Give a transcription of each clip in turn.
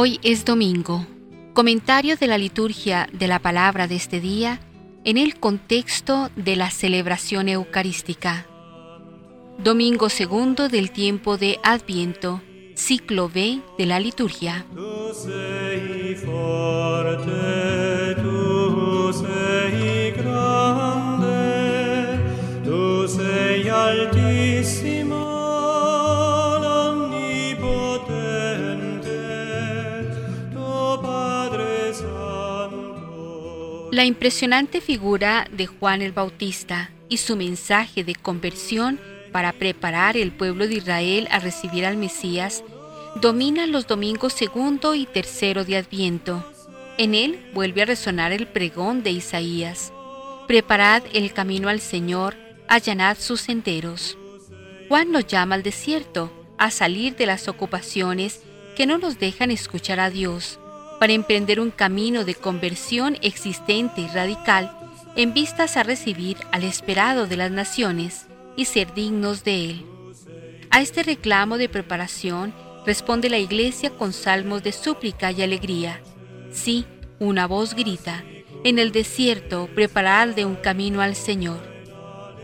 Hoy es domingo. Comentario de la liturgia de la palabra de este día en el contexto de la celebración eucarística. Domingo segundo del tiempo de Adviento, ciclo B de la liturgia. La impresionante figura de Juan el Bautista y su mensaje de conversión para preparar el pueblo de Israel a recibir al Mesías dominan los domingos segundo y tercero de Adviento. En él vuelve a resonar el pregón de Isaías. Preparad el camino al Señor, allanad sus senderos. Juan nos llama al desierto, a salir de las ocupaciones que no nos dejan escuchar a Dios para emprender un camino de conversión existente y radical en vistas a recibir al esperado de las naciones y ser dignos de él. A este reclamo de preparación responde la iglesia con salmos de súplica y alegría. Sí, una voz grita, en el desierto preparad de un camino al Señor.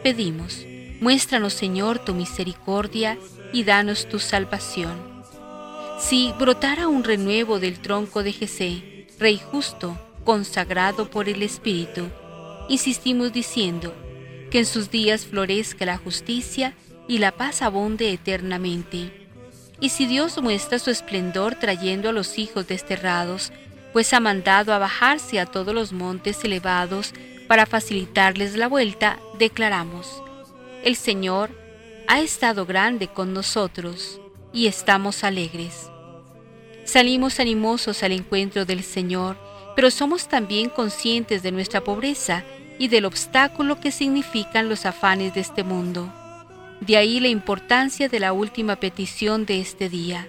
Pedimos, muéstranos Señor tu misericordia y danos tu salvación si brotara un renuevo del tronco de Jesé, Rey justo, consagrado por el Espíritu, insistimos diciendo, que en sus días florezca la justicia y la paz abunde eternamente. Y si Dios muestra su esplendor trayendo a los hijos desterrados, pues ha mandado a bajarse a todos los montes elevados para facilitarles la vuelta, declaramos, el Señor ha estado grande con nosotros y estamos alegres. Salimos animosos al encuentro del Señor, pero somos también conscientes de nuestra pobreza y del obstáculo que significan los afanes de este mundo. De ahí la importancia de la última petición de este día.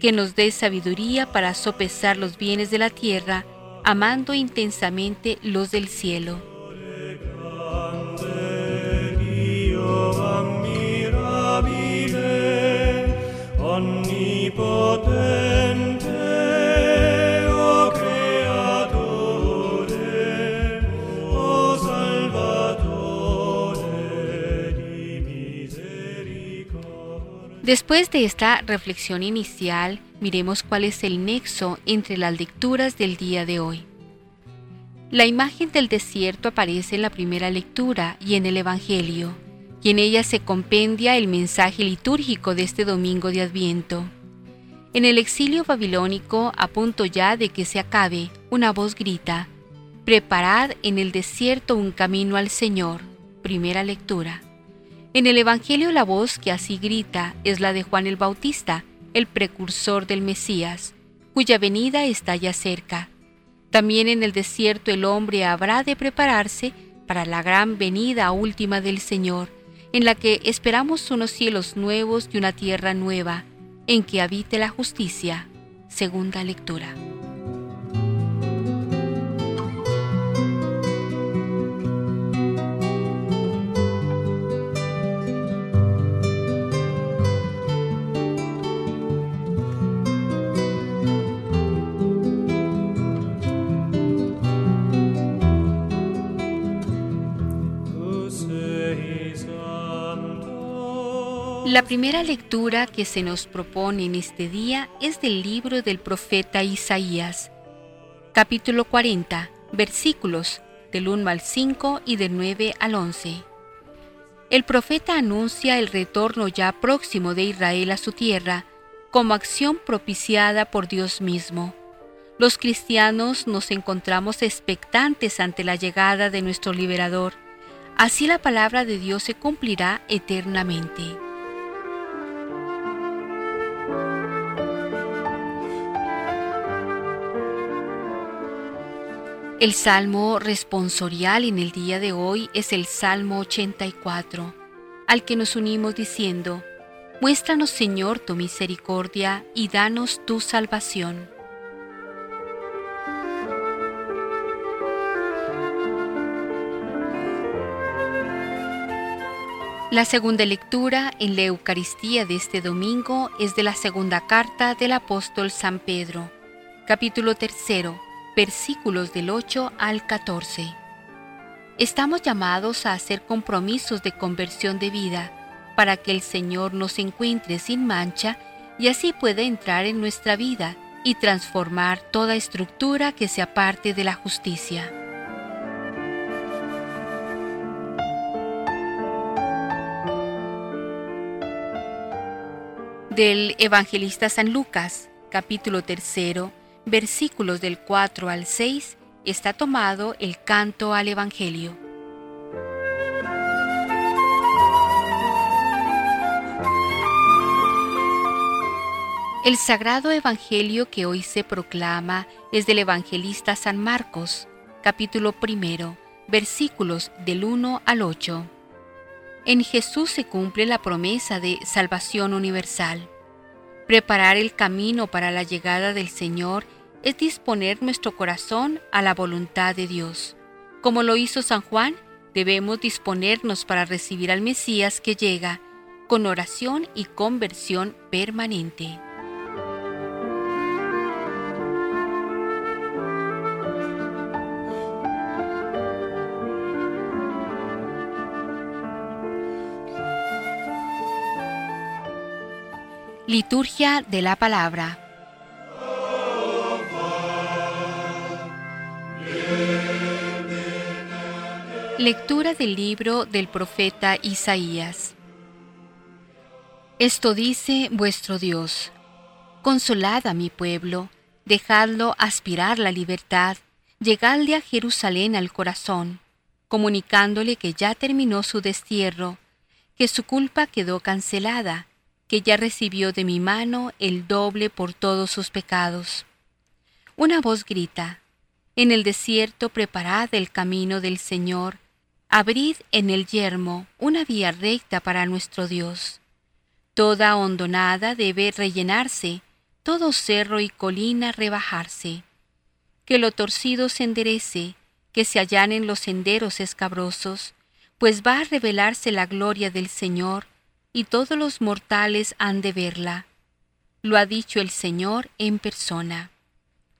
Que nos dé sabiduría para sopesar los bienes de la tierra, amando intensamente los del cielo. Después de esta reflexión inicial, miremos cuál es el nexo entre las lecturas del día de hoy. La imagen del desierto aparece en la primera lectura y en el Evangelio, y en ella se compendia el mensaje litúrgico de este domingo de Adviento. En el exilio babilónico, a punto ya de que se acabe, una voz grita, Preparad en el desierto un camino al Señor. Primera lectura. En el Evangelio la voz que así grita es la de Juan el Bautista, el precursor del Mesías, cuya venida está ya cerca. También en el desierto el hombre habrá de prepararse para la gran venida última del Señor, en la que esperamos unos cielos nuevos y una tierra nueva, en que habite la justicia. Segunda lectura. La primera lectura que se nos propone en este día es del libro del profeta Isaías, capítulo 40, versículos del 1 al 5 y del 9 al 11. El profeta anuncia el retorno ya próximo de Israel a su tierra como acción propiciada por Dios mismo. Los cristianos nos encontramos expectantes ante la llegada de nuestro liberador. Así la palabra de Dios se cumplirá eternamente. El salmo responsorial en el día de hoy es el Salmo 84, al que nos unimos diciendo, Muéstranos Señor tu misericordia y danos tu salvación. La segunda lectura en la Eucaristía de este domingo es de la segunda carta del apóstol San Pedro, capítulo tercero, versículos del 8 al 14. Estamos llamados a hacer compromisos de conversión de vida para que el Señor nos encuentre sin mancha y así pueda entrar en nuestra vida y transformar toda estructura que se aparte de la justicia. del Evangelista San Lucas, capítulo 3, versículos del 4 al 6, está tomado el canto al Evangelio. El sagrado Evangelio que hoy se proclama es del Evangelista San Marcos, capítulo 1, versículos del 1 al 8. En Jesús se cumple la promesa de salvación universal. Preparar el camino para la llegada del Señor es disponer nuestro corazón a la voluntad de Dios. Como lo hizo San Juan, debemos disponernos para recibir al Mesías que llega, con oración y conversión permanente. Liturgia de la Palabra. Lectura del libro del profeta Isaías. Esto dice vuestro Dios. Consolad a mi pueblo, dejadlo aspirar la libertad, llegadle a Jerusalén al corazón, comunicándole que ya terminó su destierro, que su culpa quedó cancelada, que ya recibió de mi mano el doble por todos sus pecados. Una voz grita, En el desierto preparad el camino del Señor, abrid en el yermo una vía recta para nuestro Dios. Toda hondonada debe rellenarse, todo cerro y colina rebajarse. Que lo torcido se enderece, que se allanen los senderos escabrosos, pues va a revelarse la gloria del Señor, y todos los mortales han de verla. Lo ha dicho el Señor en persona.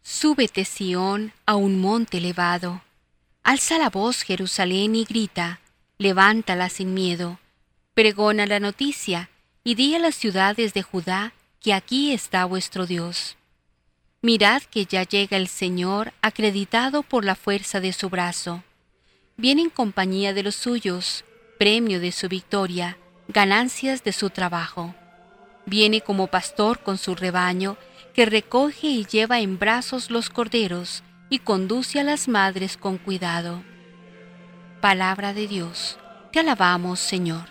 Súbete, Sión, a un monte elevado. Alza la voz, Jerusalén, y grita, levántala sin miedo. Pregona la noticia, y di a las ciudades de Judá que aquí está vuestro Dios. Mirad que ya llega el Señor acreditado por la fuerza de su brazo. Viene en compañía de los suyos, premio de su victoria ganancias de su trabajo. Viene como pastor con su rebaño, que recoge y lleva en brazos los corderos y conduce a las madres con cuidado. Palabra de Dios, te alabamos Señor.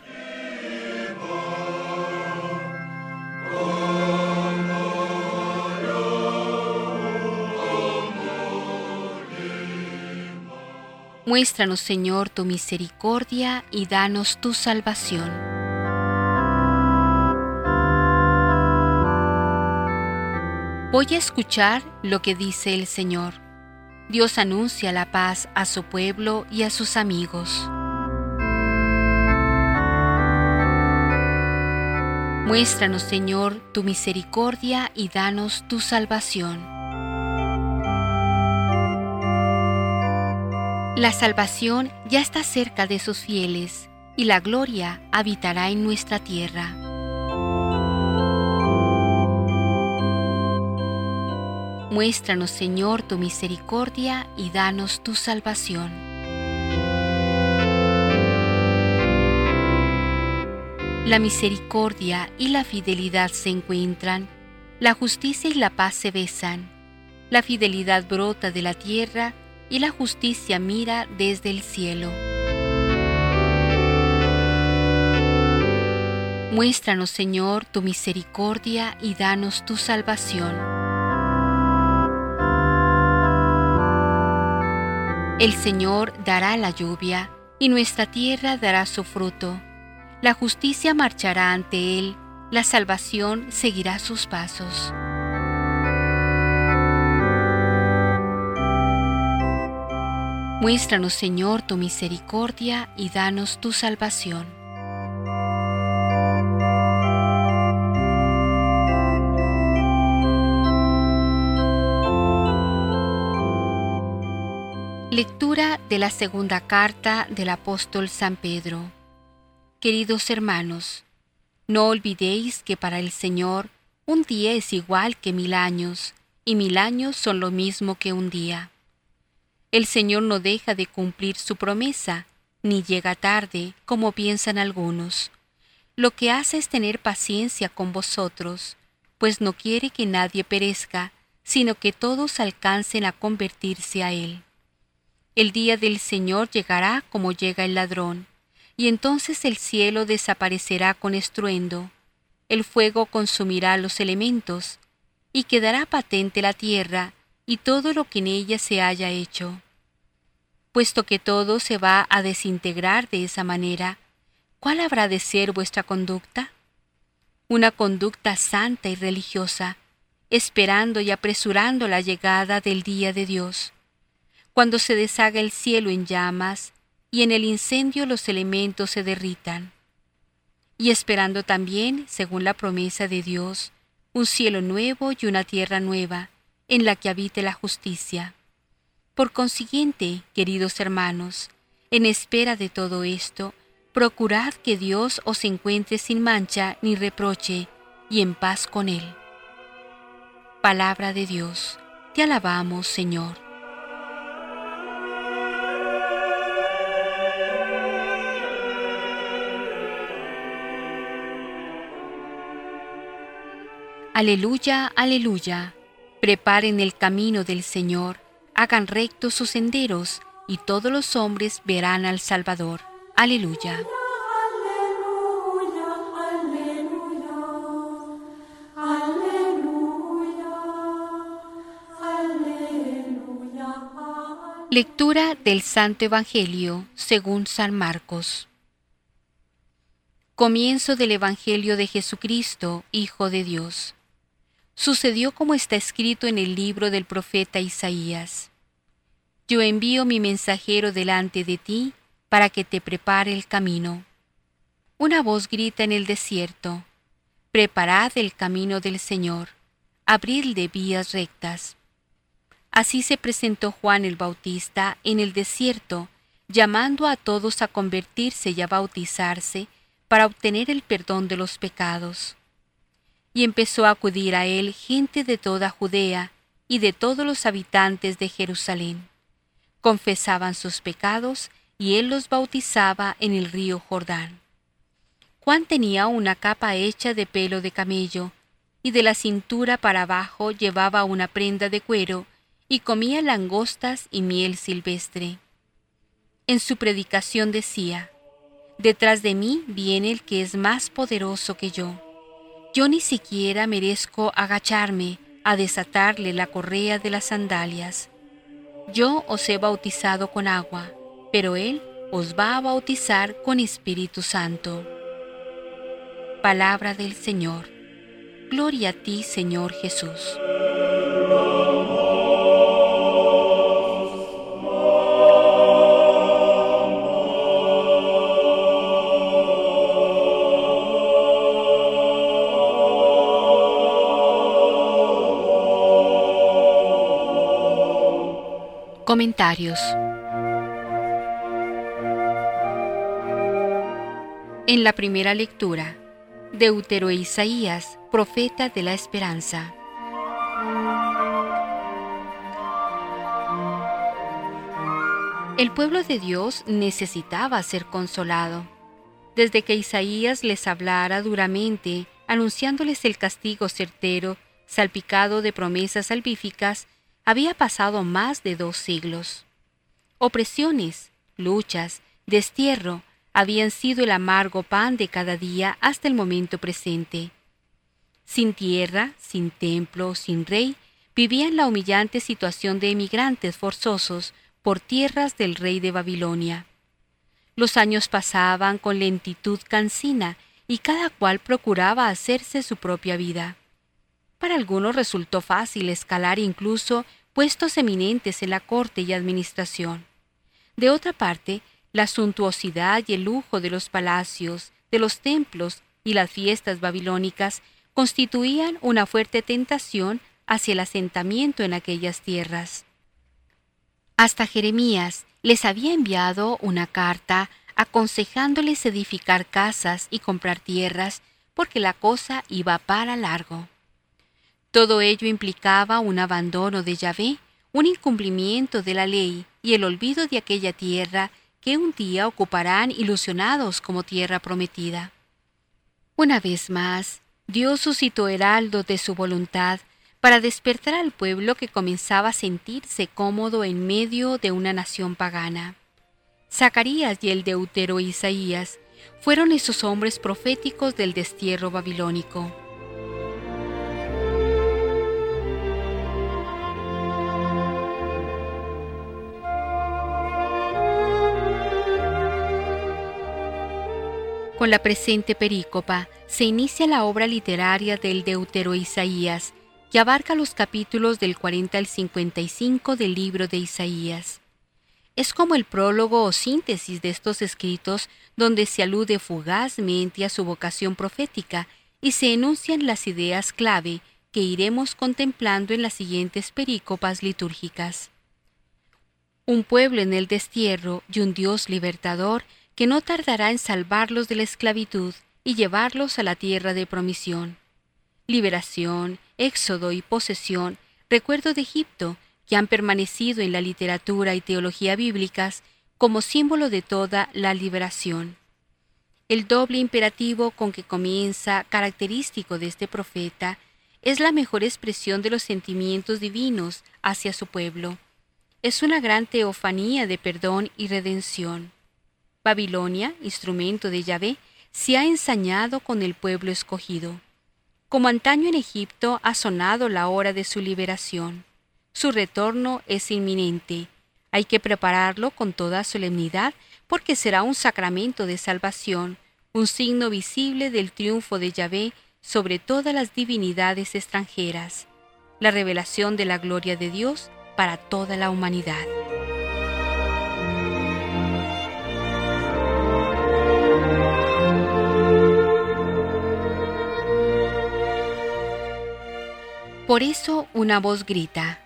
Muéstranos, Señor, tu misericordia y danos tu salvación. Voy a escuchar lo que dice el Señor. Dios anuncia la paz a su pueblo y a sus amigos. Muéstranos, Señor, tu misericordia y danos tu salvación. La salvación ya está cerca de sus fieles y la gloria habitará en nuestra tierra. Muéstranos, Señor, tu misericordia y danos tu salvación. La misericordia y la fidelidad se encuentran, la justicia y la paz se besan, la fidelidad brota de la tierra y la justicia mira desde el cielo. Muéstranos, Señor, tu misericordia y danos tu salvación. El Señor dará la lluvia, y nuestra tierra dará su fruto. La justicia marchará ante Él, la salvación seguirá sus pasos. Muéstranos, Señor, tu misericordia y danos tu salvación. De la segunda carta del apóstol San Pedro. Queridos hermanos, no olvidéis que para el Señor un día es igual que mil años, y mil años son lo mismo que un día. El Señor no deja de cumplir su promesa, ni llega tarde, como piensan algunos. Lo que hace es tener paciencia con vosotros, pues no quiere que nadie perezca, sino que todos alcancen a convertirse a Él. El día del Señor llegará como llega el ladrón, y entonces el cielo desaparecerá con estruendo, el fuego consumirá los elementos, y quedará patente la tierra y todo lo que en ella se haya hecho. Puesto que todo se va a desintegrar de esa manera, ¿cuál habrá de ser vuestra conducta? Una conducta santa y religiosa, esperando y apresurando la llegada del día de Dios, cuando se deshaga el cielo en llamas y en el incendio los elementos se derritan, y esperando también, según la promesa de Dios, un cielo nuevo y una tierra nueva, en la que habite la justicia. Por consiguiente, queridos hermanos, en espera de todo esto, procurad que Dios os encuentre sin mancha ni reproche, y en paz con Él. Palabra de Dios, te alabamos, Señor. Aleluya, aleluya. Preparen el camino del Señor, hagan rectos sus senderos, y todos los hombres verán al Salvador. Aleluya. Lectura del Santo Evangelio según San Marcos. Comienzo del Evangelio de Jesucristo, Hijo de Dios sucedió como está escrito en el libro del profeta Isaías. Yo envío mi mensajero delante de ti para que te prepare el camino. Una voz grita en el desierto, Preparad el camino del Señor, abridle vías rectas. Así se presentó Juan el Bautista en el desierto, llamando a todos a convertirse y a bautizarse para obtener el perdón de los pecados y empezó a acudir a él gente de toda Judea y de todos los habitantes de Jerusalén. Confesaban sus pecados y él los bautizaba en el río Jordán. Juan tenía una capa hecha de pelo de camello, y de la cintura para abajo llevaba una prenda de cuero, y comía langostas y miel silvestre. En su predicación decía, Detrás de mí viene el que es más poderoso que yo yo ni siquiera merezco agacharme a desatarle la correa de las sandalias. Yo os he bautizado con agua, pero Él os va a bautizar con Espíritu Santo. Palabra del Señor. Gloria a ti, Señor Jesús. Comentarios En la primera lectura, Deutero e Isaías, profeta de la esperanza. El pueblo de Dios necesitaba ser consolado. Desde que Isaías les hablara duramente, anunciándoles el castigo certero, salpicado de promesas salvíficas, había pasado más de dos siglos. Opresiones, luchas, destierro habían sido el amargo pan de cada día hasta el momento presente. Sin tierra, sin templo, sin rey, vivían la humillante situación de emigrantes forzosos por tierras del rey de Babilonia. Los años pasaban con lentitud cansina y cada cual procuraba hacerse su propia vida. Para algunos resultó fácil escalar incluso puestos eminentes en la corte y administración. De otra parte, la suntuosidad y el lujo de los palacios, de los templos y las fiestas babilónicas constituían una fuerte tentación hacia el asentamiento en aquellas tierras. Hasta Jeremías, les había enviado una carta aconsejándoles edificar casas y comprar tierras porque la cosa iba para largo. Todo ello implicaba un abandono de Yahvé, un incumplimiento de la ley y el olvido de aquella tierra que un día ocuparán ilusionados como tierra prometida. Una vez más, Dios suscitó heraldos de su voluntad para despertar al pueblo que comenzaba a sentirse cómodo en medio de una nación pagana. Zacarías y el deutero Isaías fueron esos hombres proféticos del destierro babilónico. Con la presente perícopa se inicia la obra literaria del Deutero Isaías, que abarca los capítulos del 40 al 55 del libro de Isaías. Es como el prólogo o síntesis de estos escritos donde se alude fugazmente a su vocación profética y se enuncian las ideas clave que iremos contemplando en las siguientes perícopas litúrgicas. Un pueblo en el destierro y un Dios libertador que no tardará en salvarlos de la esclavitud y llevarlos a la tierra de promisión. Liberación, éxodo y posesión, recuerdo de Egipto, que han permanecido en la literatura y teología bíblicas como símbolo de toda la liberación. El doble imperativo con que comienza, característico de este profeta, es la mejor expresión de los sentimientos divinos hacia su pueblo. Es una gran teofanía de perdón y redención. Babilonia, instrumento de Yahvé, se ha ensañado con el pueblo escogido. Como antaño en Egipto ha sonado la hora de su liberación. Su retorno es inminente. Hay que prepararlo con toda solemnidad porque será un sacramento de salvación, un signo visible del triunfo de Yahvé sobre todas las divinidades extranjeras, la revelación de la gloria de Dios para toda la humanidad. Por eso una voz grita,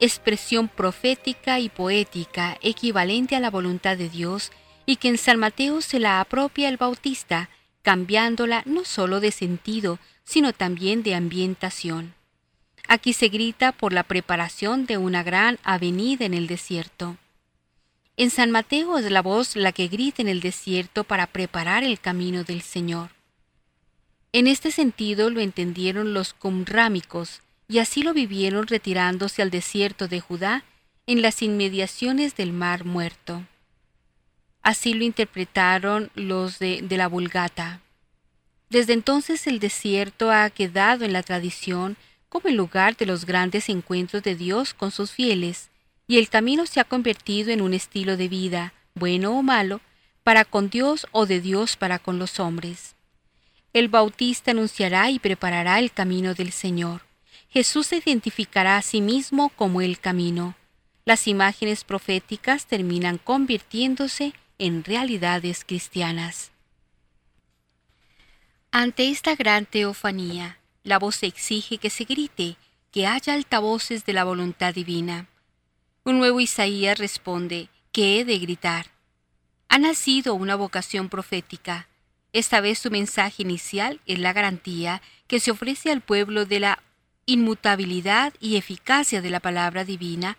expresión profética y poética equivalente a la voluntad de Dios y que en San Mateo se la apropia el Bautista, cambiándola no solo de sentido, sino también de ambientación. Aquí se grita por la preparación de una gran avenida en el desierto. En San Mateo es la voz la que grita en el desierto para preparar el camino del Señor. En este sentido lo entendieron los cumrámicos, y así lo vivieron retirándose al desierto de Judá en las inmediaciones del Mar Muerto. Así lo interpretaron los de, de la Vulgata. Desde entonces el desierto ha quedado en la tradición como el lugar de los grandes encuentros de Dios con sus fieles, y el camino se ha convertido en un estilo de vida, bueno o malo, para con Dios o de Dios para con los hombres. El Bautista anunciará y preparará el camino del Señor. Jesús se identificará a sí mismo como el camino. Las imágenes proféticas terminan convirtiéndose en realidades cristianas. Ante esta gran teofanía, la voz exige que se grite, que haya altavoces de la voluntad divina. Un nuevo Isaías responde que he de gritar. Ha nacido una vocación profética. Esta vez su mensaje inicial es la garantía que se ofrece al pueblo de la inmutabilidad y eficacia de la palabra divina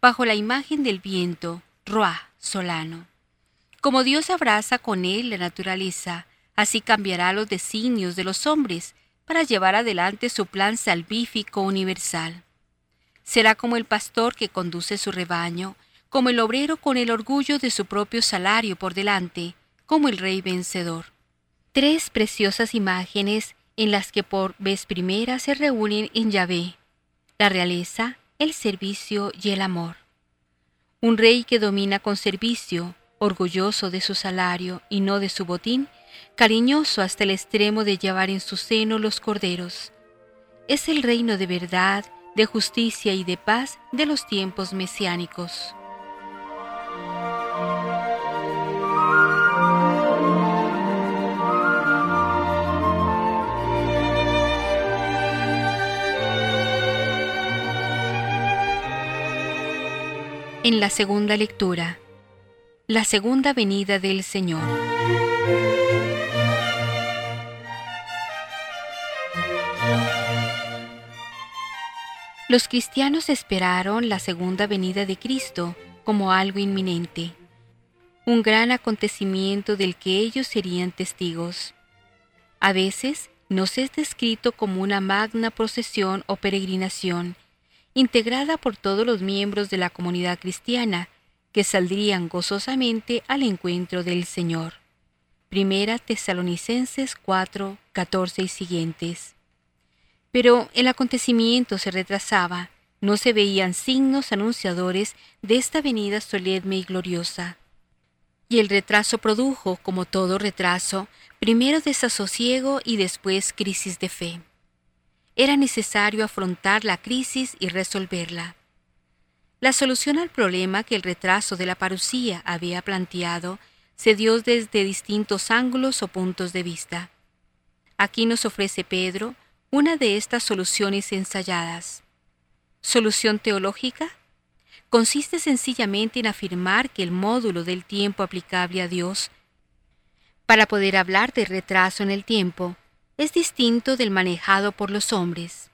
bajo la imagen del viento, Roa, solano. Como Dios abraza con él la naturaleza, así cambiará los designios de los hombres para llevar adelante su plan salvífico universal. Será como el pastor que conduce su rebaño, como el obrero con el orgullo de su propio salario por delante, como el rey vencedor. Tres preciosas imágenes en las que por vez primera se reúnen en Yahvé, la realeza, el servicio y el amor. Un rey que domina con servicio, orgulloso de su salario y no de su botín, cariñoso hasta el extremo de llevar en su seno los corderos. Es el reino de verdad, de justicia y de paz de los tiempos mesiánicos. En la segunda lectura, La segunda venida del Señor. Los cristianos esperaron la segunda venida de Cristo como algo inminente, un gran acontecimiento del que ellos serían testigos. A veces nos es descrito como una magna procesión o peregrinación, integrada por todos los miembros de la comunidad cristiana, que saldrían gozosamente al encuentro del Señor. Primera Tesalonicenses 4, 14 y siguientes. Pero el acontecimiento se retrasaba, no se veían signos anunciadores de esta venida solemne y gloriosa. Y el retraso produjo, como todo retraso, primero desasosiego y después crisis de fe. Era necesario afrontar la crisis y resolverla. La solución al problema que el retraso de la parucía había planteado se dio desde distintos ángulos o puntos de vista. Aquí nos ofrece Pedro una de estas soluciones ensayadas. ¿Solución teológica? Consiste sencillamente en afirmar que el módulo del tiempo aplicable a Dios, para poder hablar de retraso en el tiempo, es distinto del manejado por los hombres.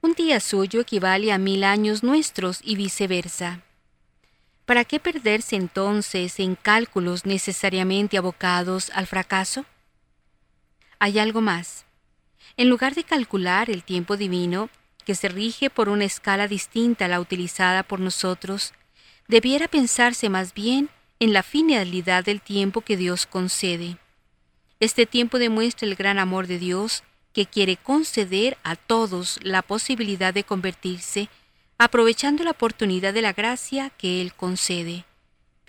Un día suyo equivale a mil años nuestros y viceversa. ¿Para qué perderse entonces en cálculos necesariamente abocados al fracaso? Hay algo más. En lugar de calcular el tiempo divino, que se rige por una escala distinta a la utilizada por nosotros, debiera pensarse más bien en la finalidad del tiempo que Dios concede. Este tiempo demuestra el gran amor de Dios que quiere conceder a todos la posibilidad de convertirse, aprovechando la oportunidad de la gracia que Él concede.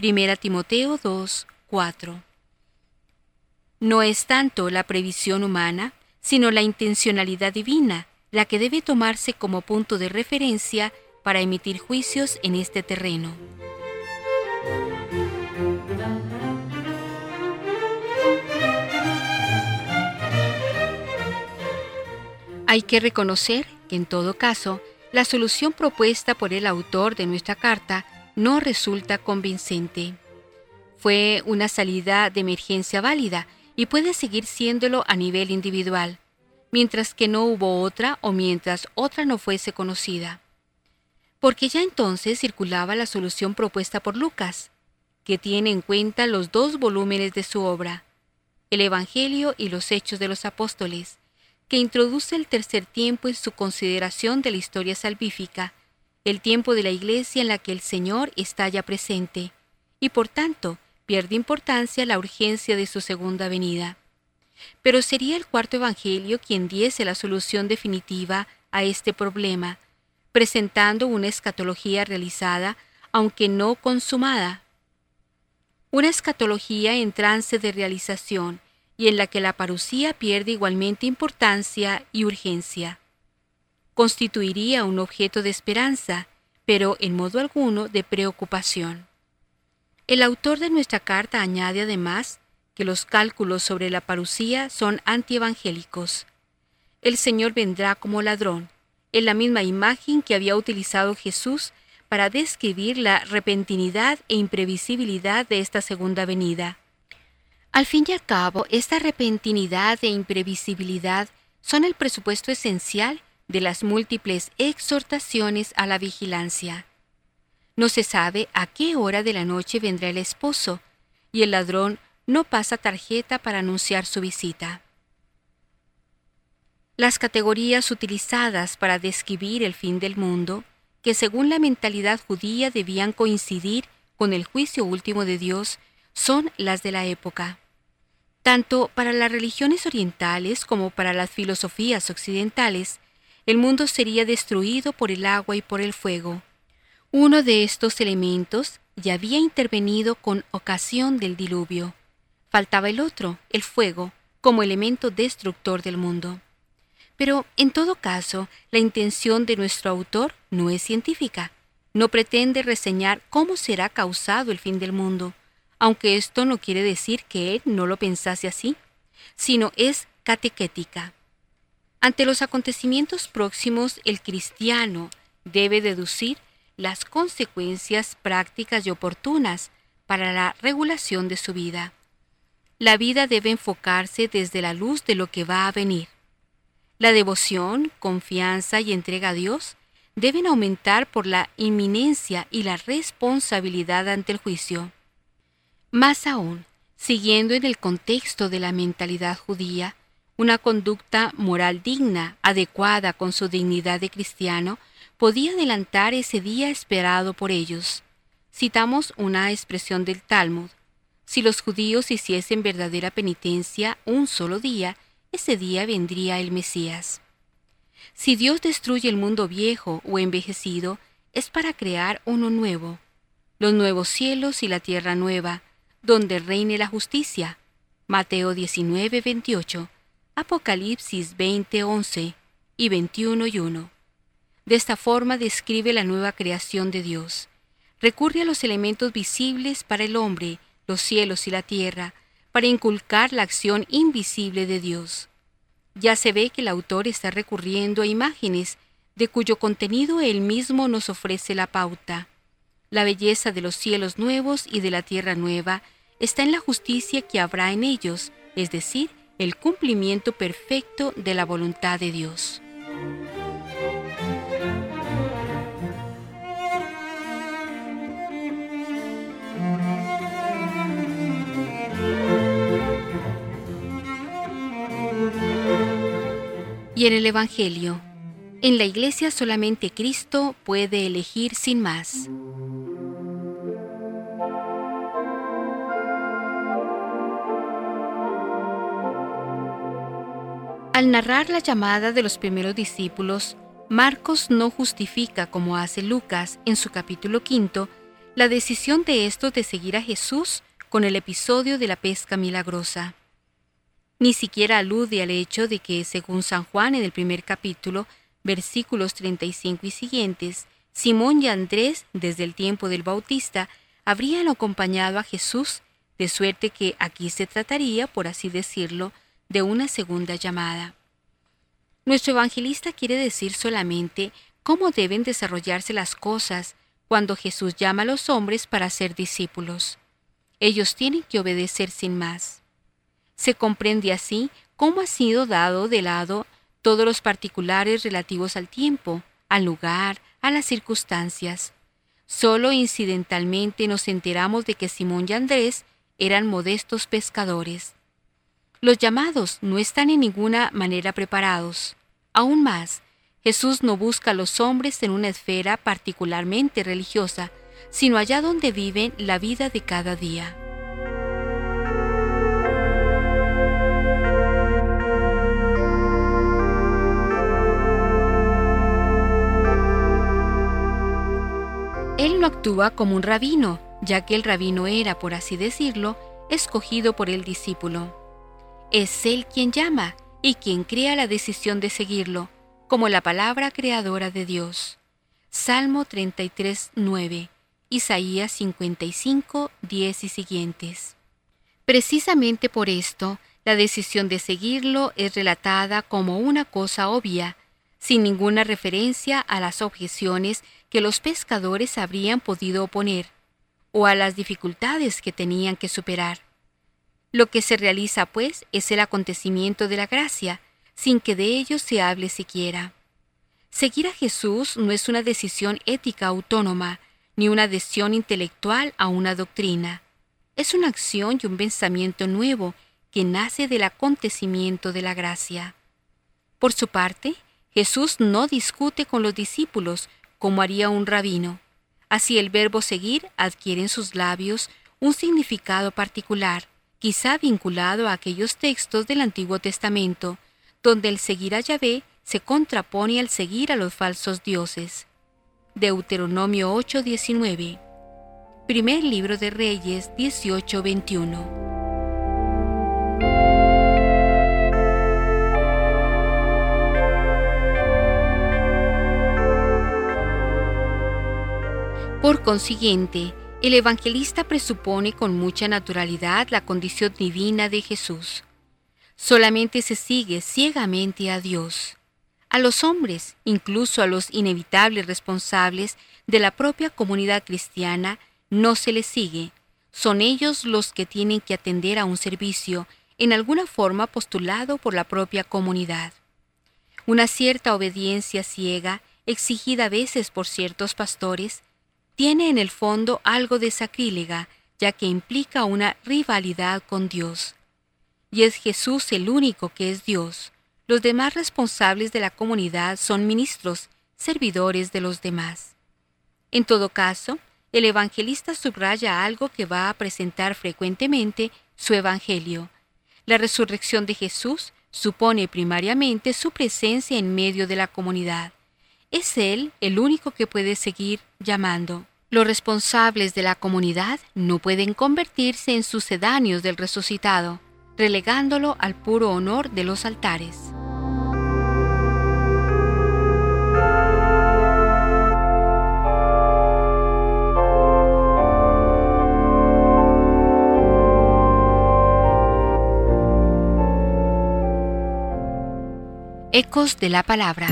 1 Timoteo 2, 4. No es tanto la previsión humana, sino la intencionalidad divina, la que debe tomarse como punto de referencia para emitir juicios en este terreno. Hay que reconocer que en todo caso, la solución propuesta por el autor de nuestra carta no resulta convincente. Fue una salida de emergencia válida y puede seguir siéndolo a nivel individual, mientras que no hubo otra o mientras otra no fuese conocida. Porque ya entonces circulaba la solución propuesta por Lucas, que tiene en cuenta los dos volúmenes de su obra, el Evangelio y los Hechos de los Apóstoles, que introduce el tercer tiempo en su consideración de la historia salvífica, el tiempo de la Iglesia en la que el Señor está ya presente, y por tanto pierde importancia la urgencia de su segunda venida. Pero sería el cuarto Evangelio quien diese la solución definitiva a este problema, presentando una escatología realizada, aunque no consumada. Una escatología en trance de realización y en la que la parucía pierde igualmente importancia y urgencia. Constituiría un objeto de esperanza, pero en modo alguno de preocupación. El autor de nuestra carta añade además que los cálculos sobre la parucía son antievangélicos. El Señor vendrá como ladrón, en la misma imagen que había utilizado Jesús para describir la repentinidad e imprevisibilidad de esta segunda venida. Al fin y al cabo, esta repentinidad e imprevisibilidad son el presupuesto esencial de las múltiples exhortaciones a la vigilancia. No se sabe a qué hora de la noche vendrá el esposo, y el ladrón no pasa tarjeta para anunciar su visita. Las categorías utilizadas para describir el fin del mundo, que según la mentalidad judía debían coincidir con el juicio último de Dios, son las de la época. Tanto para las religiones orientales como para las filosofías occidentales, el mundo sería destruido por el agua y por el fuego. Uno de estos elementos ya había intervenido con ocasión del diluvio. Faltaba el otro, el fuego, como elemento destructor del mundo. Pero, en todo caso, la intención de nuestro autor no es científica. No pretende reseñar cómo será causado el fin del mundo, aunque esto no quiere decir que él no lo pensase así, sino es catequética. Ante los acontecimientos próximos, el cristiano debe deducir las consecuencias prácticas y oportunas para la regulación de su vida. La vida debe enfocarse desde la luz de lo que va a venir. La devoción, confianza y entrega a Dios deben aumentar por la inminencia y la responsabilidad ante el juicio. Más aún, siguiendo en el contexto de la mentalidad judía, una conducta moral digna, adecuada con su dignidad de cristiano, podía adelantar ese día esperado por ellos. Citamos una expresión del Talmud. Si los judíos hiciesen verdadera penitencia un solo día, ese día vendría el Mesías. Si Dios destruye el mundo viejo o envejecido, es para crear uno nuevo, los nuevos cielos y la tierra nueva, donde reine la justicia. Mateo 19, 28, Apocalipsis 20, 11 y 21 y 1. De esta forma describe la nueva creación de Dios. Recurre a los elementos visibles para el hombre, los cielos y la tierra, para inculcar la acción invisible de Dios. Ya se ve que el autor está recurriendo a imágenes de cuyo contenido él mismo nos ofrece la pauta. La belleza de los cielos nuevos y de la tierra nueva está en la justicia que habrá en ellos, es decir, el cumplimiento perfecto de la voluntad de Dios. y en el Evangelio. En la iglesia solamente Cristo puede elegir sin más. Al narrar la llamada de los primeros discípulos, Marcos no justifica, como hace Lucas en su capítulo quinto, la decisión de estos de seguir a Jesús con el episodio de la pesca milagrosa. Ni siquiera alude al hecho de que, según San Juan en el primer capítulo, versículos 35 y siguientes, Simón y Andrés, desde el tiempo del Bautista, habrían acompañado a Jesús, de suerte que aquí se trataría, por así decirlo, de una segunda llamada. Nuestro evangelista quiere decir solamente cómo deben desarrollarse las cosas cuando Jesús llama a los hombres para ser discípulos. Ellos tienen que obedecer sin más. Se comprende así cómo ha sido dado de lado todos los particulares relativos al tiempo, al lugar, a las circunstancias. Solo incidentalmente nos enteramos de que Simón y Andrés eran modestos pescadores. Los llamados no están en ninguna manera preparados. Aún más, Jesús no busca a los hombres en una esfera particularmente religiosa, sino allá donde viven la vida de cada día. Él no actúa como un rabino, ya que el rabino era, por así decirlo, escogido por el discípulo. Es Él quien llama y quien crea la decisión de seguirlo, como la palabra creadora de Dios. Salmo 33, 9, Isaías 55, 10 y siguientes. Precisamente por esto, la decisión de seguirlo es relatada como una cosa obvia, sin ninguna referencia a las objeciones que los pescadores habrían podido oponer o a las dificultades que tenían que superar. Lo que se realiza, pues, es el acontecimiento de la gracia, sin que de ello se hable siquiera. Seguir a Jesús no es una decisión ética autónoma, ni una adhesión intelectual a una doctrina. Es una acción y un pensamiento nuevo que nace del acontecimiento de la gracia. Por su parte, Jesús no discute con los discípulos como haría un rabino. Así el verbo seguir adquiere en sus labios un significado particular, quizá vinculado a aquellos textos del Antiguo Testamento, donde el seguir a Yahvé se contrapone al seguir a los falsos dioses. Deuteronomio 8:19. Primer libro de Reyes 18:21. Por consiguiente, el evangelista presupone con mucha naturalidad la condición divina de Jesús. Solamente se sigue ciegamente a Dios. A los hombres, incluso a los inevitables responsables de la propia comunidad cristiana, no se les sigue, son ellos los que tienen que atender a un servicio en alguna forma postulado por la propia comunidad. Una cierta obediencia ciega, exigida a veces por ciertos pastores, tiene en el fondo algo de sacrílega, ya que implica una rivalidad con Dios. Y es Jesús el único que es Dios. Los demás responsables de la comunidad son ministros, servidores de los demás. En todo caso, el evangelista subraya algo que va a presentar frecuentemente su evangelio. La resurrección de Jesús supone primariamente su presencia en medio de la comunidad. Es Él el único que puede seguir llamando. Los responsables de la comunidad no pueden convertirse en sucedáneos del resucitado, relegándolo al puro honor de los altares. Ecos de la Palabra.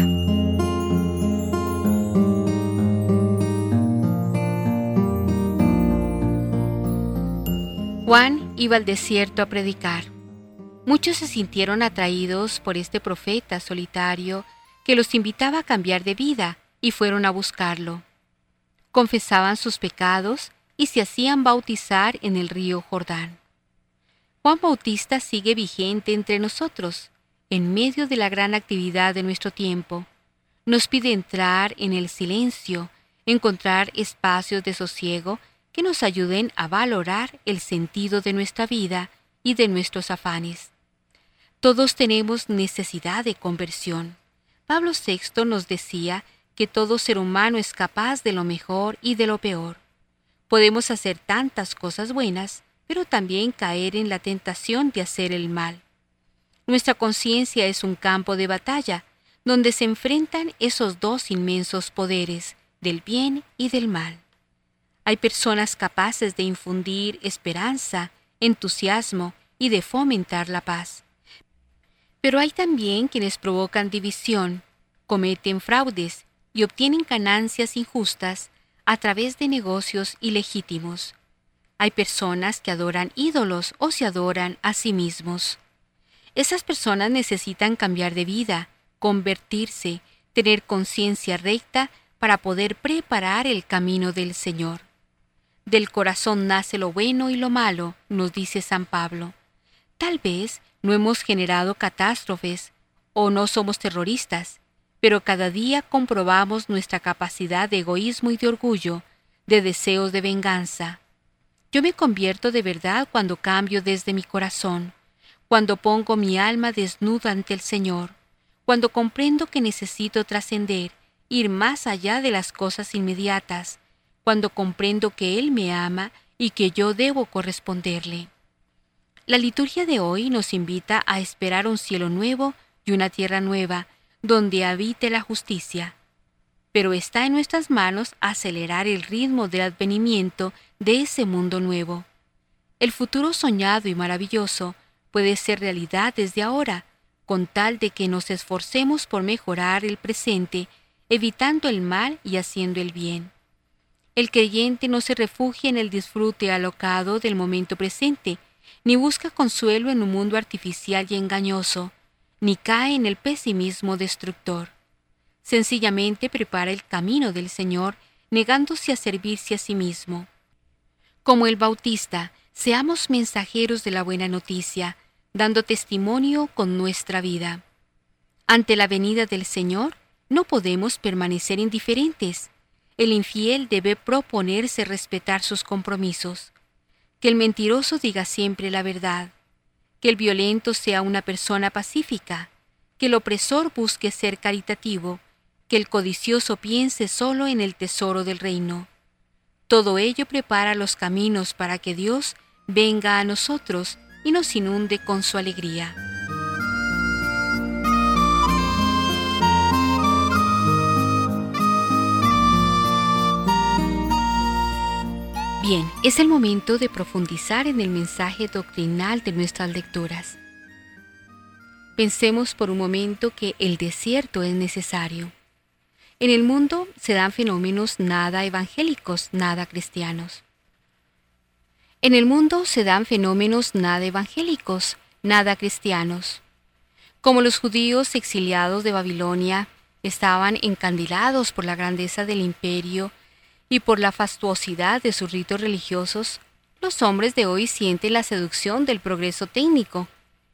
Juan iba al desierto a predicar. Muchos se sintieron atraídos por este profeta solitario que los invitaba a cambiar de vida y fueron a buscarlo. Confesaban sus pecados y se hacían bautizar en el río Jordán. Juan Bautista sigue vigente entre nosotros en medio de la gran actividad de nuestro tiempo. Nos pide entrar en el silencio, encontrar espacios de sosiego que nos ayuden a valorar el sentido de nuestra vida y de nuestros afanes. Todos tenemos necesidad de conversión. Pablo VI nos decía que todo ser humano es capaz de lo mejor y de lo peor. Podemos hacer tantas cosas buenas, pero también caer en la tentación de hacer el mal. Nuestra conciencia es un campo de batalla donde se enfrentan esos dos inmensos poderes, del bien y del mal. Hay personas capaces de infundir esperanza, entusiasmo y de fomentar la paz. Pero hay también quienes provocan división, cometen fraudes y obtienen ganancias injustas a través de negocios ilegítimos. Hay personas que adoran ídolos o se adoran a sí mismos. Esas personas necesitan cambiar de vida, convertirse, tener conciencia recta para poder preparar el camino del Señor. Del corazón nace lo bueno y lo malo, nos dice San Pablo. Tal vez no hemos generado catástrofes o no somos terroristas, pero cada día comprobamos nuestra capacidad de egoísmo y de orgullo, de deseos de venganza. Yo me convierto de verdad cuando cambio desde mi corazón cuando pongo mi alma desnuda ante el Señor, cuando comprendo que necesito trascender, ir más allá de las cosas inmediatas, cuando comprendo que Él me ama y que yo debo corresponderle. La liturgia de hoy nos invita a esperar un cielo nuevo y una tierra nueva, donde habite la justicia. Pero está en nuestras manos acelerar el ritmo del advenimiento de ese mundo nuevo. El futuro soñado y maravilloso puede ser realidad desde ahora, con tal de que nos esforcemos por mejorar el presente, evitando el mal y haciendo el bien. El creyente no se refugia en el disfrute alocado del momento presente, ni busca consuelo en un mundo artificial y engañoso, ni cae en el pesimismo destructor. Sencillamente prepara el camino del Señor, negándose a servirse a sí mismo. Como el Bautista, Seamos mensajeros de la buena noticia, dando testimonio con nuestra vida. Ante la venida del Señor, no podemos permanecer indiferentes. El infiel debe proponerse respetar sus compromisos. Que el mentiroso diga siempre la verdad. Que el violento sea una persona pacífica. Que el opresor busque ser caritativo. Que el codicioso piense solo en el tesoro del reino. Todo ello prepara los caminos para que Dios venga a nosotros y nos inunde con su alegría. Bien, es el momento de profundizar en el mensaje doctrinal de nuestras lecturas. Pensemos por un momento que el desierto es necesario. En el mundo se dan fenómenos nada evangélicos, nada cristianos. En el mundo se dan fenómenos nada evangélicos, nada cristianos. Como los judíos exiliados de Babilonia estaban encandilados por la grandeza del imperio y por la fastuosidad de sus ritos religiosos, los hombres de hoy sienten la seducción del progreso técnico,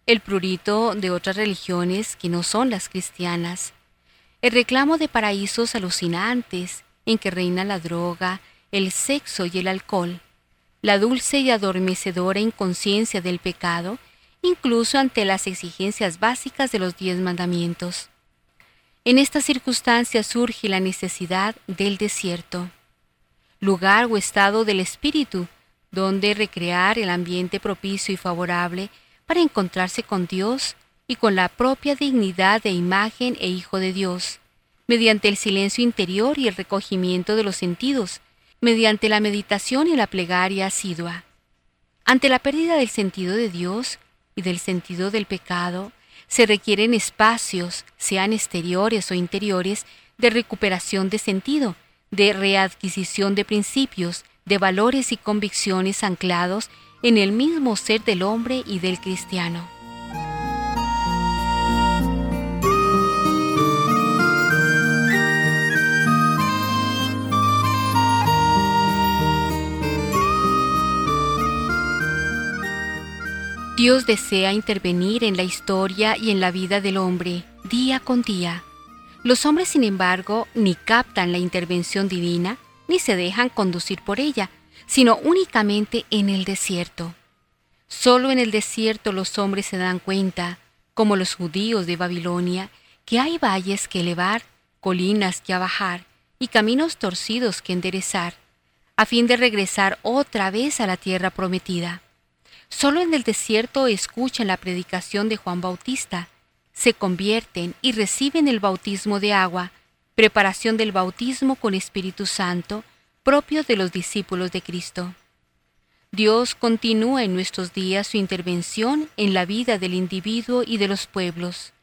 el prurito de otras religiones que no son las cristianas, el reclamo de paraísos alucinantes en que reina la droga, el sexo y el alcohol, la dulce y adormecedora inconsciencia del pecado, incluso ante las exigencias básicas de los diez mandamientos. En esta circunstancia surge la necesidad del desierto, lugar o estado del espíritu donde recrear el ambiente propicio y favorable para encontrarse con Dios y con la propia dignidad de imagen e hijo de Dios, mediante el silencio interior y el recogimiento de los sentidos, mediante la meditación y la plegaria asidua. Ante la pérdida del sentido de Dios y del sentido del pecado, se requieren espacios, sean exteriores o interiores, de recuperación de sentido, de readquisición de principios, de valores y convicciones anclados en el mismo ser del hombre y del cristiano. Dios desea intervenir en la historia y en la vida del hombre, día con día. Los hombres, sin embargo, ni captan la intervención divina, ni se dejan conducir por ella, sino únicamente en el desierto. Solo en el desierto los hombres se dan cuenta, como los judíos de Babilonia, que hay valles que elevar, colinas que abajar y caminos torcidos que enderezar, a fin de regresar otra vez a la tierra prometida. Solo en el desierto escuchan la predicación de Juan Bautista, se convierten y reciben el bautismo de agua, preparación del bautismo con Espíritu Santo, propio de los discípulos de Cristo. Dios continúa en nuestros días su intervención en la vida del individuo y de los pueblos.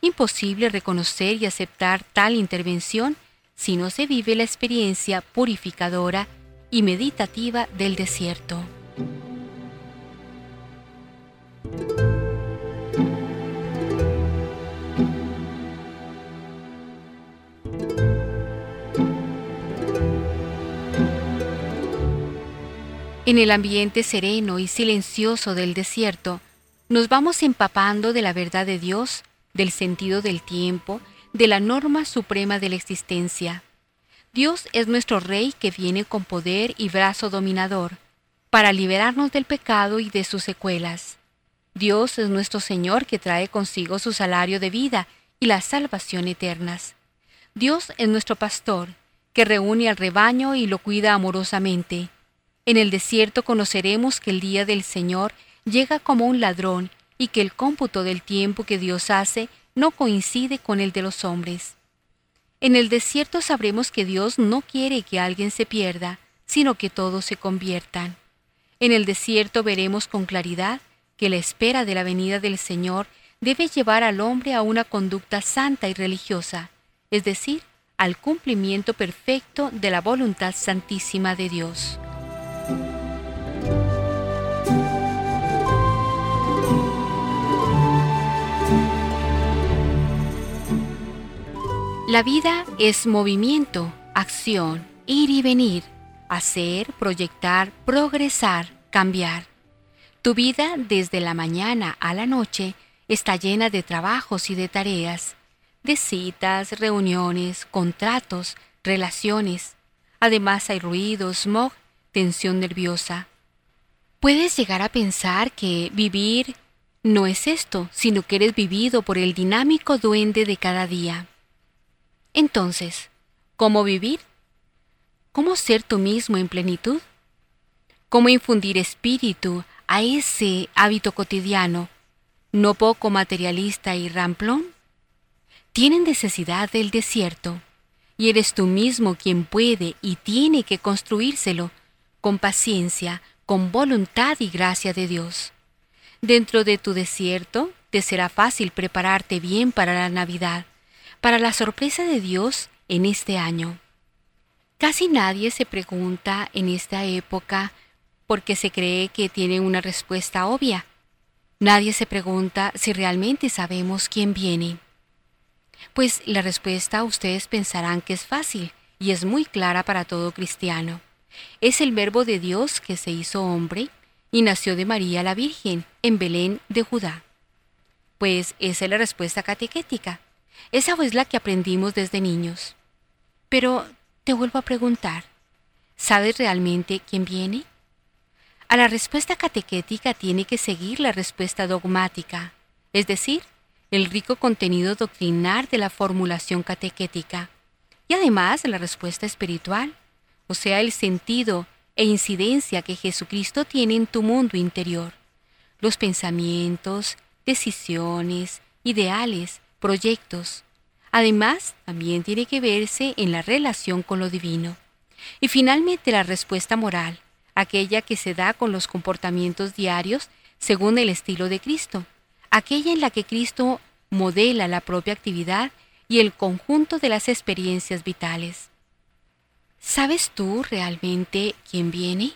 Imposible reconocer y aceptar tal intervención si no se vive la experiencia purificadora y meditativa del desierto. En el ambiente sereno y silencioso del desierto, nos vamos empapando de la verdad de Dios, del sentido del tiempo, de la norma suprema de la existencia. Dios es nuestro Rey que viene con poder y brazo dominador, para liberarnos del pecado y de sus secuelas. Dios es nuestro Señor que trae consigo su salario de vida y la salvación eternas. Dios es nuestro pastor, que reúne al rebaño y lo cuida amorosamente en el desierto conoceremos que el día del Señor llega como un ladrón y que el cómputo del tiempo que Dios hace no coincide con el de los hombres. En el desierto sabremos que Dios no quiere que alguien se pierda, sino que todos se conviertan. En el desierto veremos con claridad que la espera de la venida del Señor debe llevar al hombre a una conducta santa y religiosa, es decir, al cumplimiento perfecto de la voluntad santísima de Dios. La vida es movimiento, acción, ir y venir, hacer, proyectar, progresar, cambiar. Tu vida desde la mañana a la noche está llena de trabajos y de tareas, de citas, reuniones, contratos, relaciones. Además hay ruido, smog, tensión nerviosa. Puedes llegar a pensar que vivir no es esto, sino que eres vivido por el dinámico duende de cada día. Entonces, ¿cómo vivir? ¿Cómo ser tú mismo en plenitud? ¿Cómo infundir espíritu a ese hábito cotidiano, no poco materialista y ramplón? Tienen necesidad del desierto, y eres tú mismo quien puede y tiene que construírselo con paciencia, con voluntad y gracia de Dios. Dentro de tu desierto te será fácil prepararte bien para la Navidad para la sorpresa de Dios en este año. Casi nadie se pregunta en esta época porque se cree que tiene una respuesta obvia. Nadie se pregunta si realmente sabemos quién viene. Pues la respuesta ustedes pensarán que es fácil y es muy clara para todo cristiano. Es el verbo de Dios que se hizo hombre y nació de María la Virgen en Belén de Judá. Pues esa es la respuesta catequética. Esa fue la que aprendimos desde niños. Pero te vuelvo a preguntar, ¿sabes realmente quién viene? A la respuesta catequética tiene que seguir la respuesta dogmática, es decir, el rico contenido doctrinar de la formulación catequética, y además la respuesta espiritual, o sea, el sentido e incidencia que Jesucristo tiene en tu mundo interior, los pensamientos, decisiones, ideales, proyectos. Además, también tiene que verse en la relación con lo divino. Y finalmente la respuesta moral, aquella que se da con los comportamientos diarios según el estilo de Cristo, aquella en la que Cristo modela la propia actividad y el conjunto de las experiencias vitales. ¿Sabes tú realmente quién viene?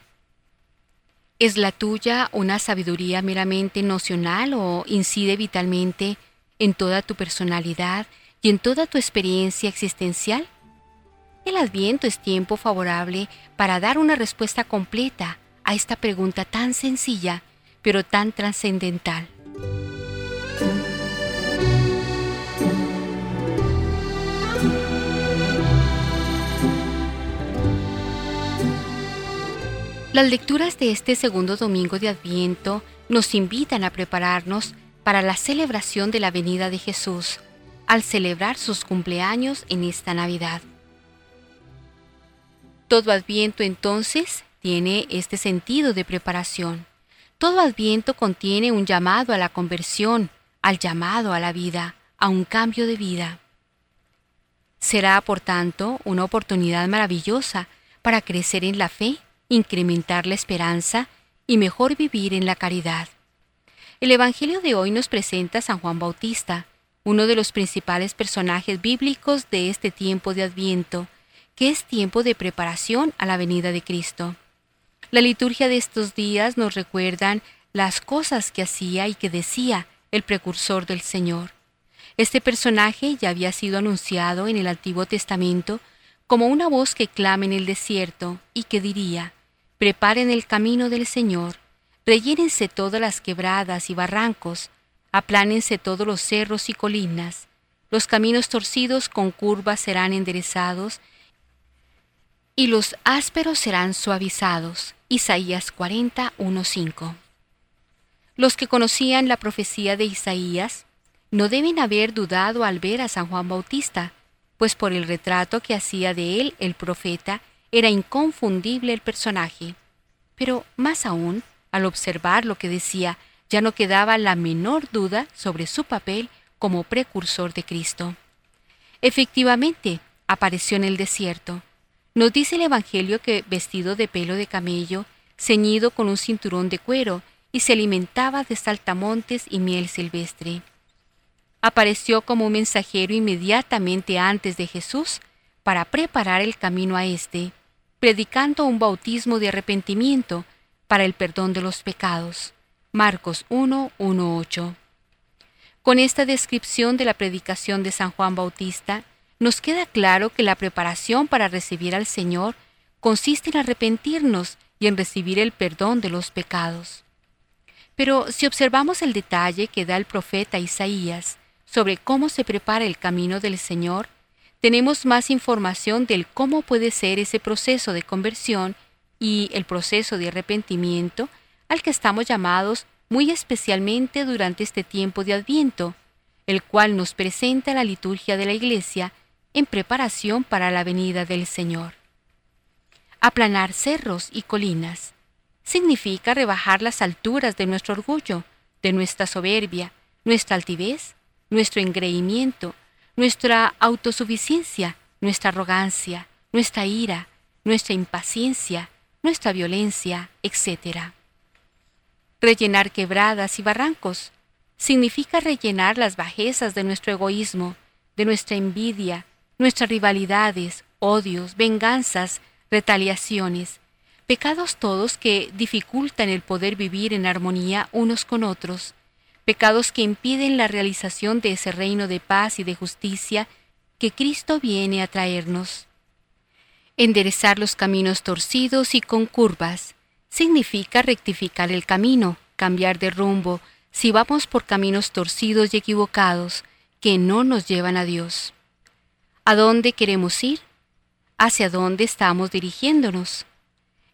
¿Es la tuya una sabiduría meramente nocional o incide vitalmente en toda tu personalidad y en toda tu experiencia existencial? El adviento es tiempo favorable para dar una respuesta completa a esta pregunta tan sencilla, pero tan trascendental. Las lecturas de este segundo domingo de Adviento nos invitan a prepararnos para la celebración de la venida de Jesús, al celebrar sus cumpleaños en esta Navidad. Todo adviento entonces tiene este sentido de preparación. Todo adviento contiene un llamado a la conversión, al llamado a la vida, a un cambio de vida. Será, por tanto, una oportunidad maravillosa para crecer en la fe, incrementar la esperanza y mejor vivir en la caridad. El Evangelio de hoy nos presenta a San Juan Bautista, uno de los principales personajes bíblicos de este tiempo de Adviento, que es tiempo de preparación a la venida de Cristo. La liturgia de estos días nos recuerdan las cosas que hacía y que decía el precursor del Señor. Este personaje ya había sido anunciado en el Antiguo Testamento como una voz que clama en el desierto y que diría, Preparen el camino del Señor, rellénense todas las quebradas y barrancos, aplánense todos los cerros y colinas, los caminos torcidos con curvas serán enderezados, y los ásperos serán suavizados. Isaías 41:5. Los que conocían la profecía de Isaías no deben haber dudado al ver a San Juan Bautista, pues por el retrato que hacía de él el profeta era inconfundible el personaje. Pero más aún, al observar lo que decía, ya no quedaba la menor duda sobre su papel como precursor de Cristo. Efectivamente, apareció en el desierto, nos dice el Evangelio que vestido de pelo de camello, ceñido con un cinturón de cuero, y se alimentaba de saltamontes y miel silvestre. Apareció como un mensajero inmediatamente antes de Jesús para preparar el camino a éste, predicando un bautismo de arrepentimiento para el perdón de los pecados. Marcos 1, 8. Con esta descripción de la predicación de San Juan Bautista, nos queda claro que la preparación para recibir al Señor consiste en arrepentirnos y en recibir el perdón de los pecados. Pero si observamos el detalle que da el profeta Isaías sobre cómo se prepara el camino del Señor, tenemos más información del cómo puede ser ese proceso de conversión y el proceso de arrepentimiento al que estamos llamados muy especialmente durante este tiempo de Adviento, el cual nos presenta la liturgia de la Iglesia en preparación para la venida del Señor. Aplanar cerros y colinas significa rebajar las alturas de nuestro orgullo, de nuestra soberbia, nuestra altivez, nuestro engreimiento, nuestra autosuficiencia, nuestra arrogancia, nuestra ira, nuestra impaciencia, nuestra violencia, etc. Rellenar quebradas y barrancos significa rellenar las bajezas de nuestro egoísmo, de nuestra envidia, nuestras rivalidades, odios, venganzas, retaliaciones, pecados todos que dificultan el poder vivir en armonía unos con otros, pecados que impiden la realización de ese reino de paz y de justicia que Cristo viene a traernos. Enderezar los caminos torcidos y con curvas significa rectificar el camino, cambiar de rumbo, si vamos por caminos torcidos y equivocados que no nos llevan a Dios. ¿A dónde queremos ir? ¿Hacia dónde estamos dirigiéndonos?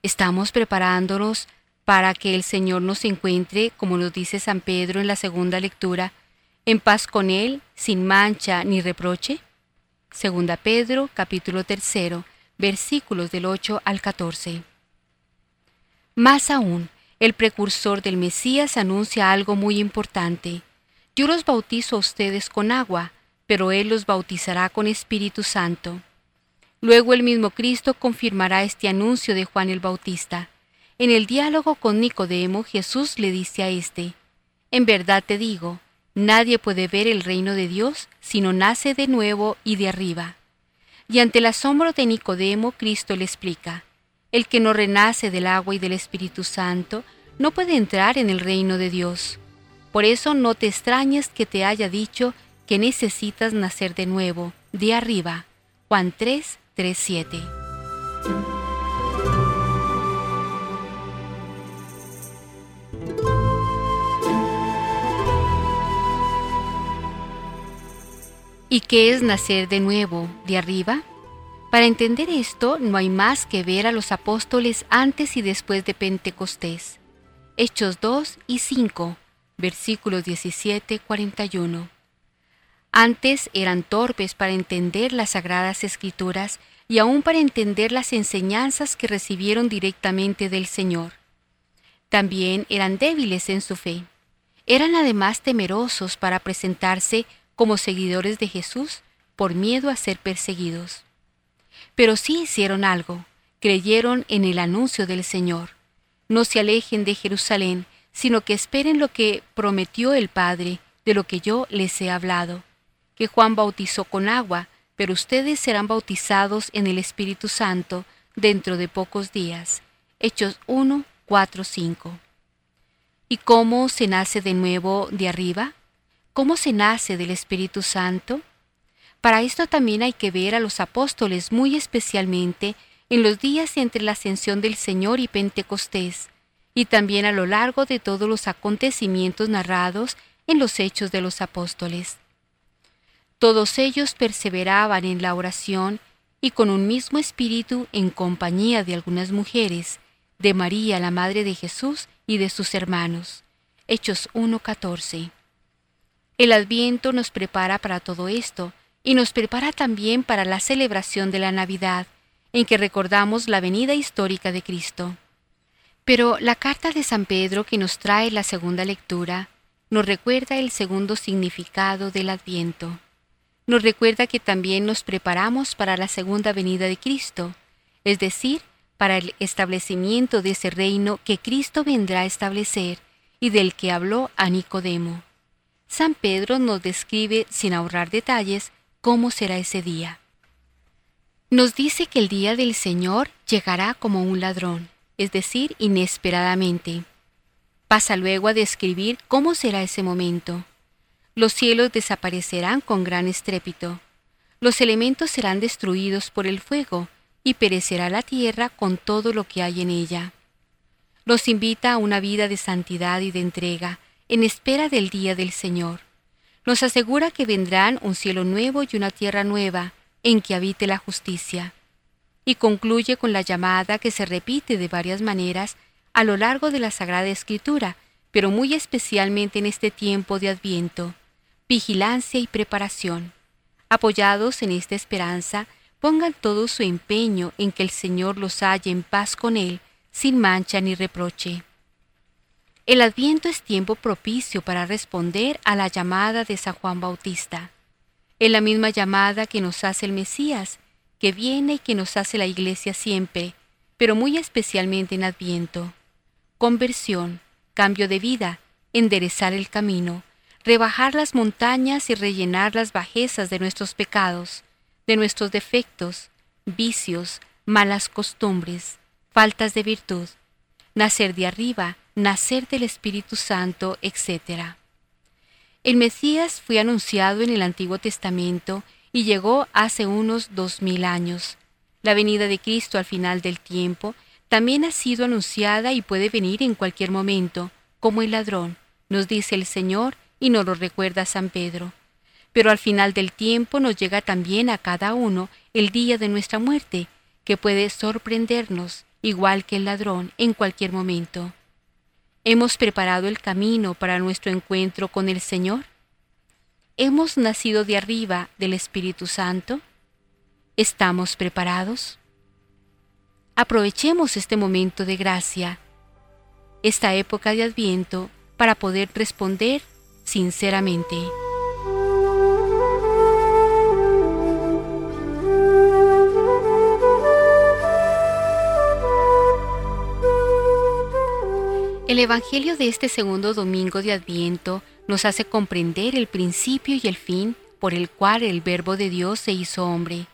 ¿Estamos preparándonos para que el Señor nos encuentre, como nos dice San Pedro en la segunda lectura, en paz con Él, sin mancha ni reproche? Segunda Pedro, capítulo tercero, versículos del 8 al 14. Más aún, el precursor del Mesías anuncia algo muy importante. Yo los bautizo a ustedes con agua, pero Él los bautizará con Espíritu Santo. Luego el mismo Cristo confirmará este anuncio de Juan el Bautista. En el diálogo con Nicodemo, Jesús le dice a éste, En verdad te digo, nadie puede ver el reino de Dios si no nace de nuevo y de arriba. Y ante el asombro de Nicodemo, Cristo le explica, El que no renace del agua y del Espíritu Santo no puede entrar en el reino de Dios. Por eso no te extrañes que te haya dicho que necesitas nacer de nuevo, de arriba. Juan 3, 3, 7. ¿Y qué es nacer de nuevo, de arriba? Para entender esto no hay más que ver a los apóstoles antes y después de Pentecostés. Hechos 2 y 5, versículos 17-41. Antes eran torpes para entender las sagradas escrituras y aún para entender las enseñanzas que recibieron directamente del Señor. También eran débiles en su fe. Eran además temerosos para presentarse como seguidores de Jesús por miedo a ser perseguidos. Pero sí hicieron algo, creyeron en el anuncio del Señor. No se alejen de Jerusalén, sino que esperen lo que prometió el Padre, de lo que yo les he hablado. Que Juan bautizó con agua, pero ustedes serán bautizados en el Espíritu Santo dentro de pocos días. Hechos 1, 4, 5. ¿Y cómo se nace de nuevo de arriba? ¿Cómo se nace del Espíritu Santo? Para esto también hay que ver a los apóstoles muy especialmente en los días entre la ascensión del Señor y Pentecostés, y también a lo largo de todos los acontecimientos narrados en los hechos de los apóstoles. Todos ellos perseveraban en la oración y con un mismo espíritu en compañía de algunas mujeres, de María, la Madre de Jesús, y de sus hermanos. Hechos 1.14. El adviento nos prepara para todo esto y nos prepara también para la celebración de la Navidad, en que recordamos la venida histórica de Cristo. Pero la carta de San Pedro que nos trae la segunda lectura nos recuerda el segundo significado del adviento. Nos recuerda que también nos preparamos para la segunda venida de Cristo, es decir, para el establecimiento de ese reino que Cristo vendrá a establecer y del que habló a Nicodemo. San Pedro nos describe, sin ahorrar detalles, cómo será ese día. Nos dice que el día del Señor llegará como un ladrón, es decir, inesperadamente. Pasa luego a describir cómo será ese momento. Los cielos desaparecerán con gran estrépito. Los elementos serán destruidos por el fuego y perecerá la tierra con todo lo que hay en ella. Los invita a una vida de santidad y de entrega, en espera del día del Señor. Nos asegura que vendrán un cielo nuevo y una tierra nueva, en que habite la justicia. Y concluye con la llamada que se repite de varias maneras a lo largo de la Sagrada Escritura, pero muy especialmente en este tiempo de Adviento, vigilancia y preparación. Apoyados en esta esperanza, pongan todo su empeño en que el Señor los halle en paz con Él, sin mancha ni reproche. El adviento es tiempo propicio para responder a la llamada de San Juan Bautista. Es la misma llamada que nos hace el Mesías, que viene y que nos hace la Iglesia siempre, pero muy especialmente en adviento. Conversión, cambio de vida, enderezar el camino, rebajar las montañas y rellenar las bajezas de nuestros pecados, de nuestros defectos, vicios, malas costumbres, faltas de virtud, nacer de arriba, nacer del Espíritu Santo, etc. El Mesías fue anunciado en el Antiguo Testamento y llegó hace unos dos mil años. La venida de Cristo al final del tiempo también ha sido anunciada y puede venir en cualquier momento, como el ladrón, nos dice el Señor y nos lo recuerda San Pedro. Pero al final del tiempo nos llega también a cada uno el día de nuestra muerte, que puede sorprendernos, igual que el ladrón, en cualquier momento. ¿Hemos preparado el camino para nuestro encuentro con el Señor? ¿Hemos nacido de arriba del Espíritu Santo? ¿Estamos preparados? Aprovechemos este momento de gracia, esta época de Adviento, para poder responder sinceramente. El Evangelio de este segundo domingo de Adviento nos hace comprender el principio y el fin por el cual el Verbo de Dios se hizo hombre,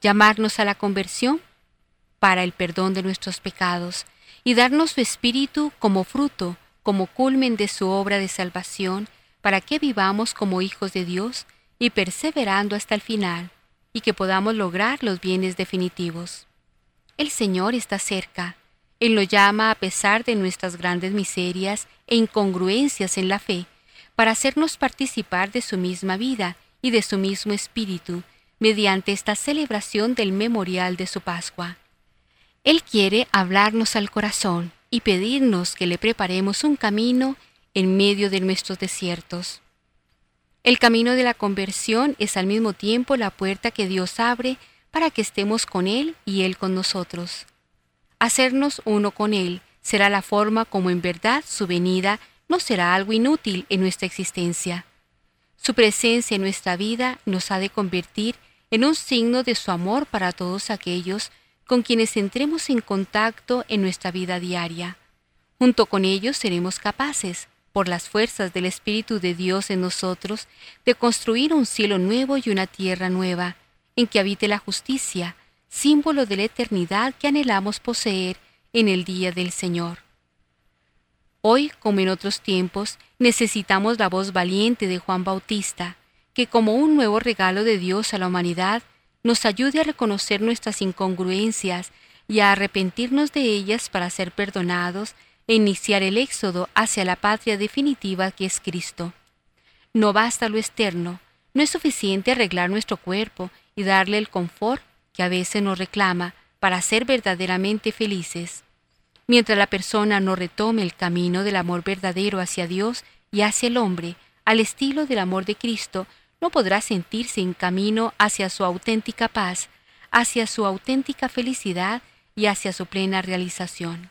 llamarnos a la conversión para el perdón de nuestros pecados y darnos su Espíritu como fruto, como culmen de su obra de salvación, para que vivamos como hijos de Dios y perseverando hasta el final, y que podamos lograr los bienes definitivos. El Señor está cerca, él lo llama a pesar de nuestras grandes miserias e incongruencias en la fe, para hacernos participar de su misma vida y de su mismo espíritu, mediante esta celebración del memorial de su Pascua. Él quiere hablarnos al corazón y pedirnos que le preparemos un camino en medio de nuestros desiertos. El camino de la conversión es al mismo tiempo la puerta que Dios abre para que estemos con Él y Él con nosotros. Hacernos uno con Él será la forma como en verdad su venida no será algo inútil en nuestra existencia. Su presencia en nuestra vida nos ha de convertir en un signo de su amor para todos aquellos con quienes entremos en contacto en nuestra vida diaria. Junto con ellos seremos capaces, por las fuerzas del Espíritu de Dios en nosotros, de construir un cielo nuevo y una tierra nueva, en que habite la justicia, símbolo de la eternidad que anhelamos poseer en el día del Señor. Hoy, como en otros tiempos, necesitamos la voz valiente de Juan Bautista, que como un nuevo regalo de Dios a la humanidad, nos ayude a reconocer nuestras incongruencias y a arrepentirnos de ellas para ser perdonados e iniciar el éxodo hacia la patria definitiva que es Cristo. No basta lo externo, no es suficiente arreglar nuestro cuerpo y darle el confort que a veces nos reclama para ser verdaderamente felices. Mientras la persona no retome el camino del amor verdadero hacia Dios y hacia el hombre, al estilo del amor de Cristo, no podrá sentirse en camino hacia su auténtica paz, hacia su auténtica felicidad y hacia su plena realización.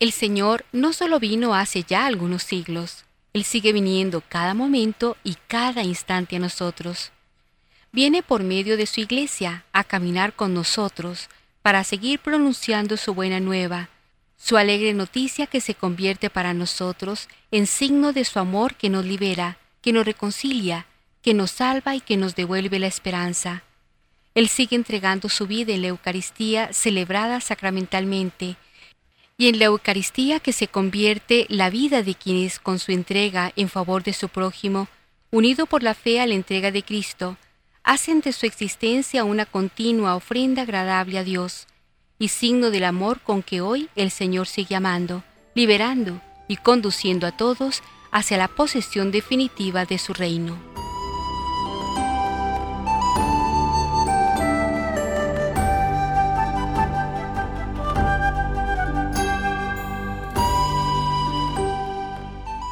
El Señor no solo vino hace ya algunos siglos, Él sigue viniendo cada momento y cada instante a nosotros viene por medio de su iglesia a caminar con nosotros para seguir pronunciando su buena nueva, su alegre noticia que se convierte para nosotros en signo de su amor que nos libera, que nos reconcilia, que nos salva y que nos devuelve la esperanza. Él sigue entregando su vida en la Eucaristía celebrada sacramentalmente, y en la Eucaristía que se convierte la vida de quienes con su entrega en favor de su prójimo, unido por la fe a la entrega de Cristo, hacen de su existencia una continua ofrenda agradable a Dios y signo del amor con que hoy el Señor sigue amando, liberando y conduciendo a todos hacia la posesión definitiva de su reino.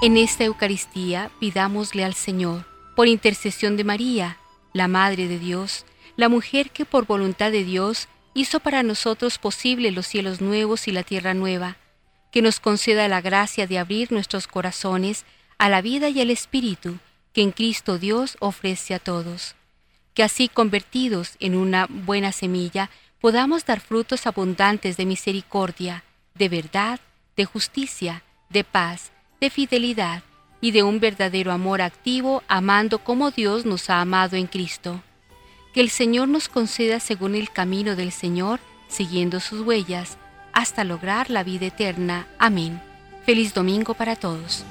En esta Eucaristía pidámosle al Señor, por intercesión de María, la Madre de Dios, la mujer que por voluntad de Dios hizo para nosotros posible los cielos nuevos y la tierra nueva, que nos conceda la gracia de abrir nuestros corazones a la vida y al Espíritu que en Cristo Dios ofrece a todos, que así convertidos en una buena semilla podamos dar frutos abundantes de misericordia, de verdad, de justicia, de paz, de fidelidad, y de un verdadero amor activo, amando como Dios nos ha amado en Cristo. Que el Señor nos conceda según el camino del Señor siguiendo sus huellas hasta lograr la vida eterna. Amén. Feliz domingo para todos.